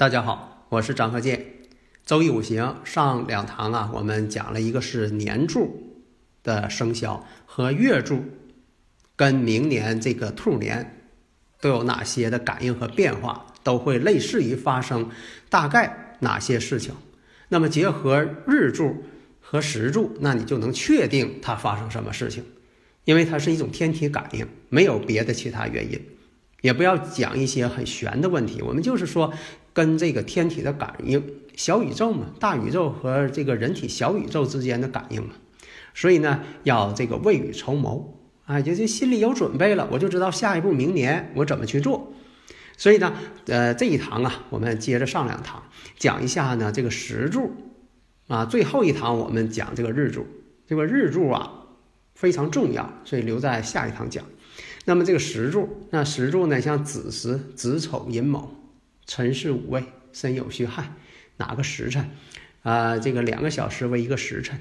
大家好，我是张鹤剑。周易五行上两堂啊，我们讲了一个是年柱的生肖和月柱跟明年这个兔年都有哪些的感应和变化，都会类似于发生大概哪些事情。那么结合日柱和时柱，那你就能确定它发生什么事情，因为它是一种天体感应，没有别的其他原因。也不要讲一些很玄的问题，我们就是说跟这个天体的感应，小宇宙嘛，大宇宙和这个人体小宇宙之间的感应嘛，所以呢，要这个未雨绸缪啊，就是心里有准备了，我就知道下一步明年我怎么去做。所以呢，呃，这一堂啊，我们接着上两堂，讲一下呢这个时柱啊，最后一堂我们讲这个日柱，这个日柱啊非常重要，所以留在下一堂讲。那么这个时柱，那时柱呢？像子时、子丑、寅卯、辰巳午未、申酉戌亥，哪个时辰？啊，这个两个小时为一个时辰。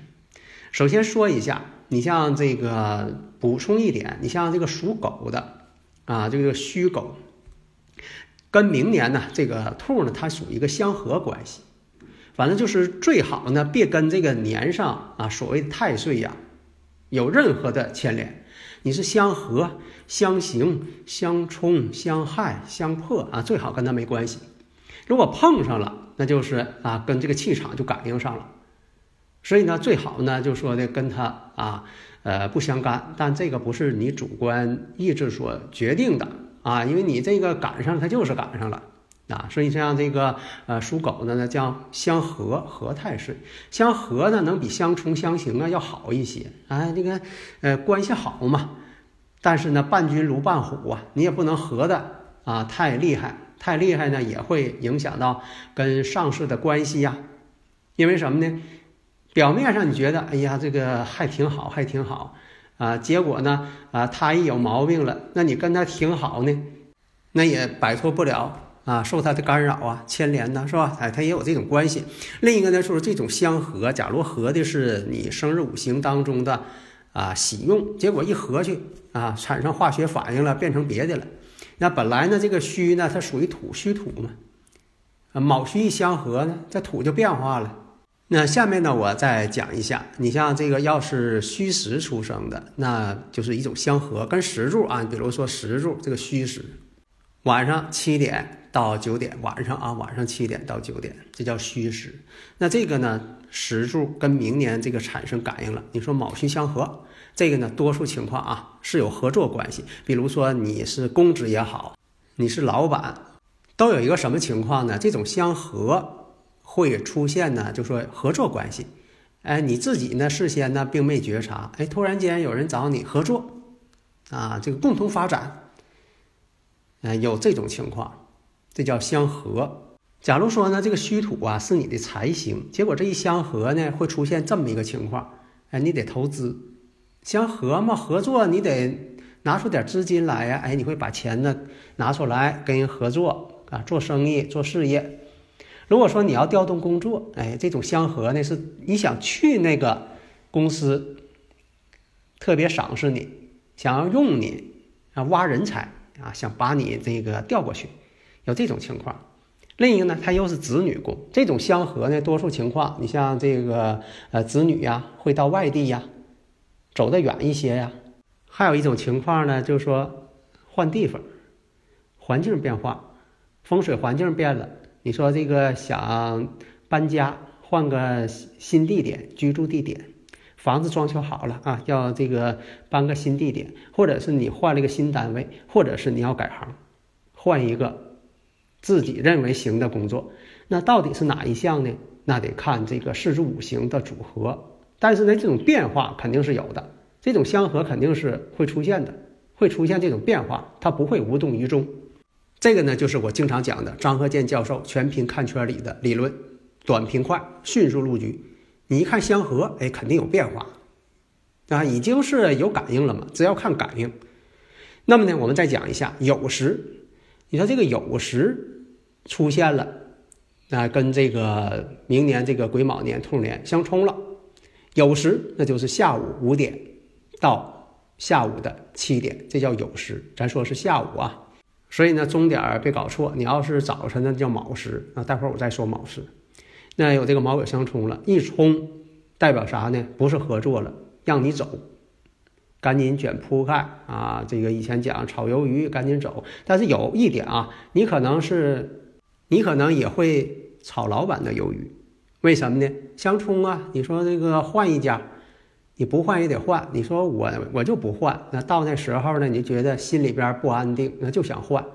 首先说一下，你像这个补充一点，你像这个属狗的啊，这个戌狗，跟明年呢这个兔呢，它属于一个相合关系。反正就是最好呢，别跟这个年上啊，所谓太岁呀，有任何的牵连。你是相合、相刑、相冲、相害、相破啊，最好跟他没关系。如果碰上了，那就是啊，跟这个气场就感应上了。所以呢，最好呢，就说的跟他啊，呃，不相干。但这个不是你主观意志所决定的啊，因为你这个赶上，它就是赶上了。啊，所以像这个呃属狗的呢，叫相合合太岁，相合呢能比相冲相刑啊要好一些啊，这个呃关系好嘛。但是呢，伴君如伴虎啊，你也不能合的啊太厉害，太厉害呢也会影响到跟上司的关系呀。因为什么呢？表面上你觉得哎呀这个还挺好，还挺好啊，结果呢啊他一有毛病了，那你跟他挺好呢，那也摆脱不了。啊，受他的干扰啊，牵连呢，是吧？哎，他也有这种关系。另一个呢，就是这种相合，假如合的是你生日五行当中的啊喜用，结果一合去啊，产生化学反应了，变成别的了。那本来呢，这个戌呢，它属于土，戌土嘛。啊，卯戌一相合呢，这土就变化了。那下面呢，我再讲一下，你像这个要是戌时出生的，那就是一种相合，跟石柱啊，比如说石柱这个戌时，晚上七点。到九点晚上啊，晚上七点到九点，这叫戌时。那这个呢，时柱跟明年这个产生感应了。你说卯戌相合，这个呢，多数情况啊是有合作关系。比如说你是公职也好，你是老板，都有一个什么情况呢？这种相合会出现呢，就说合作关系。哎，你自己呢事先呢并没觉察，哎，突然间有人找你合作，啊，这个共同发展，嗯，有这种情况。这叫相合。假如说呢，这个虚土啊是你的财星，结果这一相合呢，会出现这么一个情况。哎，你得投资，相合嘛，合作你得拿出点资金来呀。哎，你会把钱呢拿出来跟人合作啊，做生意做事业。如果说你要调动工作，哎，这种相合呢，是你想去那个公司，特别赏识你，想要用你啊，挖人才啊，想把你这个调过去。有这种情况，另一个呢，它又是子女宫，这种相合呢，多数情况，你像这个呃子女呀，会到外地呀，走得远一些呀。还有一种情况呢，就是说换地方，环境变化，风水环境变了，你说这个想搬家，换个新地点居住地点，房子装修好了啊，要这个搬个新地点，或者是你换了一个新单位，或者是你要改行，换一个。自己认为行的工作，那到底是哪一项呢？那得看这个四柱五行的组合。但是呢，这种变化肯定是有的，这种相合肯定是会出现的，会出现这种变化，它不会无动于衷。这个呢，就是我经常讲的张鹤健教授全凭看圈里的理论，短平快，迅速入局。你一看相合，哎，肯定有变化，啊，已经是有感应了嘛，只要看感应。那么呢，我们再讲一下酉时，你说这个酉时出现了，那跟这个明年这个癸卯年兔年相冲了。酉时那就是下午五点到下午的七点，这叫酉时。咱说是下午啊。所以呢，钟点儿别搞错。你要是早晨呢，叫卯时啊。待会儿我再说卯时。那有这个卯酉相冲了，一冲代表啥呢？不是合作了，让你走，赶紧卷铺盖啊。这个以前讲炒鱿鱼，赶紧走。但是有一点啊，你可能是，你可能也会炒老板的鱿鱼。为什么呢？相冲啊。你说这个换一家。你不换也得换，你说我我就不换，那到那时候呢，你就觉得心里边不安定，那就想换，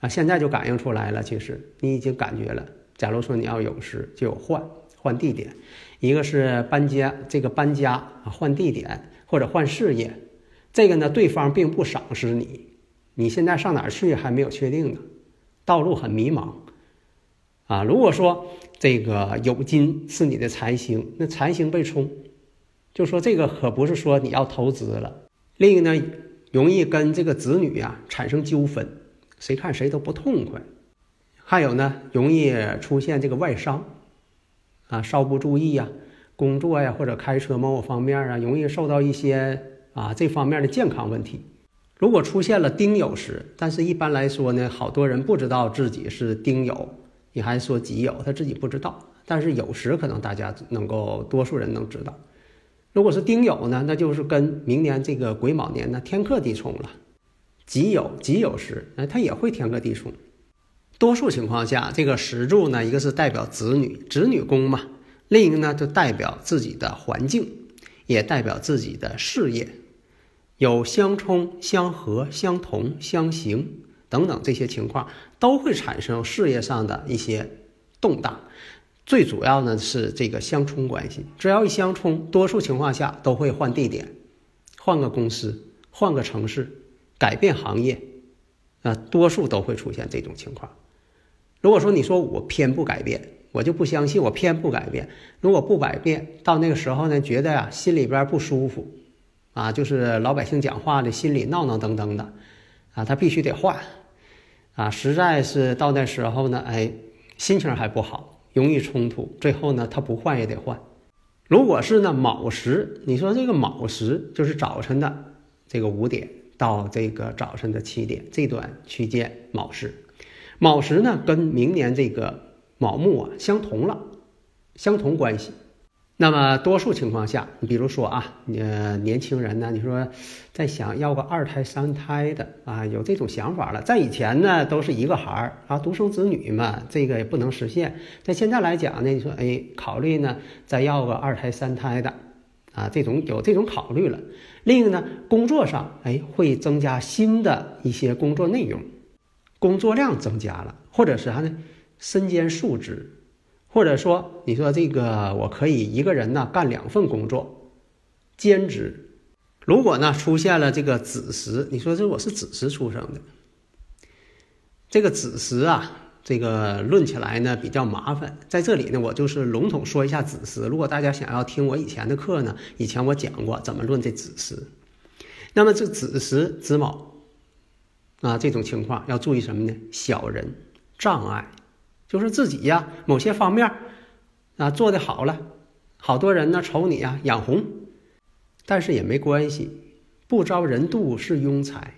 啊，现在就感应出来了，其实你已经感觉了。假如说你要有时就有换换地点，一个是搬家，这个搬家啊换地点或者换事业，这个呢对方并不赏识你，你现在上哪儿去还没有确定呢，道路很迷茫，啊，如果说这个酉金是你的财星，那财星被冲。就说这个可不是说你要投资了，另一个呢，容易跟这个子女呀产生纠纷，谁看谁都不痛快。还有呢，容易出现这个外伤，啊，稍不注意呀，工作呀或者开车某某方面啊，容易受到一些啊这方面的健康问题。如果出现了丁酉时，但是一般来说呢，好多人不知道自己是丁酉，你还说己酉，他自己不知道。但是酉时可能大家能够多数人能知道。如果是丁酉呢，那就是跟明年这个癸卯年呢天克地冲了。己酉己酉时，哎，它也会天克地冲。多数情况下，这个石柱呢，一个是代表子女子女宫嘛，另一个呢就代表自己的环境，也代表自己的事业。有相冲、相合、相同、相刑等等这些情况，都会产生事业上的一些动荡。最主要呢是这个相冲关系，只要一相冲，多数情况下都会换地点，换个公司，换个城市，改变行业，啊，多数都会出现这种情况。如果说你说我偏不改变，我就不相信，我偏不改变。如果不改变，到那个时候呢，觉得呀心里边不舒服，啊，就是老百姓讲话的心里闹闹腾腾的，啊，他必须得换，啊，实在是到那时候呢，哎，心情还不好。容易冲突，最后呢，他不换也得换。如果是呢卯时，你说这个卯时就是早晨的这个五点到这个早晨的七点这段区间，卯时。卯时呢跟明年这个卯木啊相同了，相同关系。那么多数情况下，你比如说啊，呃，年轻人呢，你说在想要个二胎三胎的啊，有这种想法了。在以前呢，都是一个孩儿啊，独生子女嘛，这个也不能实现。在现在来讲呢，你说哎，考虑呢再要个二胎三胎的啊，这种有这种考虑了。另一个呢，工作上哎会增加新的一些工作内容，工作量增加了，或者是啥呢，身兼数职。或者说，你说这个我可以一个人呢干两份工作，兼职。如果呢出现了这个子时，你说这我是子时出生的，这个子时啊，这个论起来呢比较麻烦。在这里呢，我就是笼统说一下子时。如果大家想要听我以前的课呢，以前我讲过怎么论这子时。那么这子时子卯啊，这种情况要注意什么呢？小人障碍。就是自己呀，某些方面啊做的好了，好多人呢瞅你呀眼红，但是也没关系，不招人妒是庸才。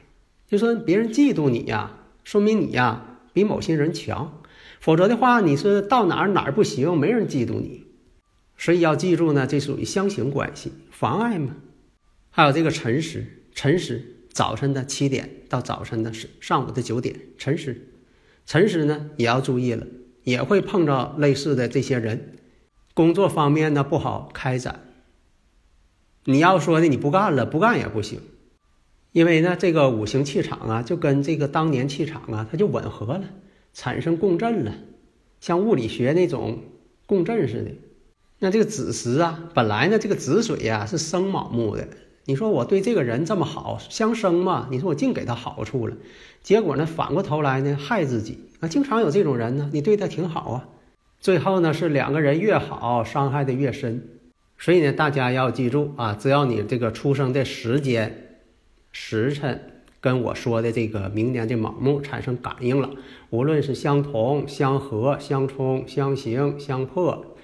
就说别人嫉妒你呀，说明你呀比某些人强，否则的话你是到哪儿哪儿不行，没人嫉妒你。所以要记住呢，这属于相形关系，妨碍嘛。还有这个辰时，辰时早晨的七点到早晨的是上午的九点，辰时，辰时呢也要注意了。也会碰到类似的这些人，工作方面呢不好开展。你要说呢你不干了，不干也不行，因为呢这个五行气场啊，就跟这个当年气场啊，它就吻合了，产生共振了。像物理学那种共振似的。那这个子时啊，本来呢这个子水呀是生卯木的，你说我对这个人这么好，相生嘛，你说我净给他好处了，结果呢反过头来呢害自己啊，经常有这种人呢，你对他挺好啊，最后呢是两个人越好，伤害的越深。所以呢，大家要记住啊，只要你这个出生的时间、时辰。跟我说的这个明年的卯木产生感应了，无论是相同、相合、相冲、相刑、相破，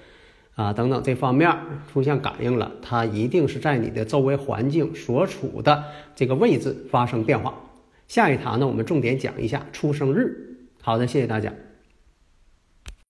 啊等等这方面出现感应了，它一定是在你的周围环境所处的这个位置发生变化。下一堂呢，我们重点讲一下出生日。好的，谢谢大家。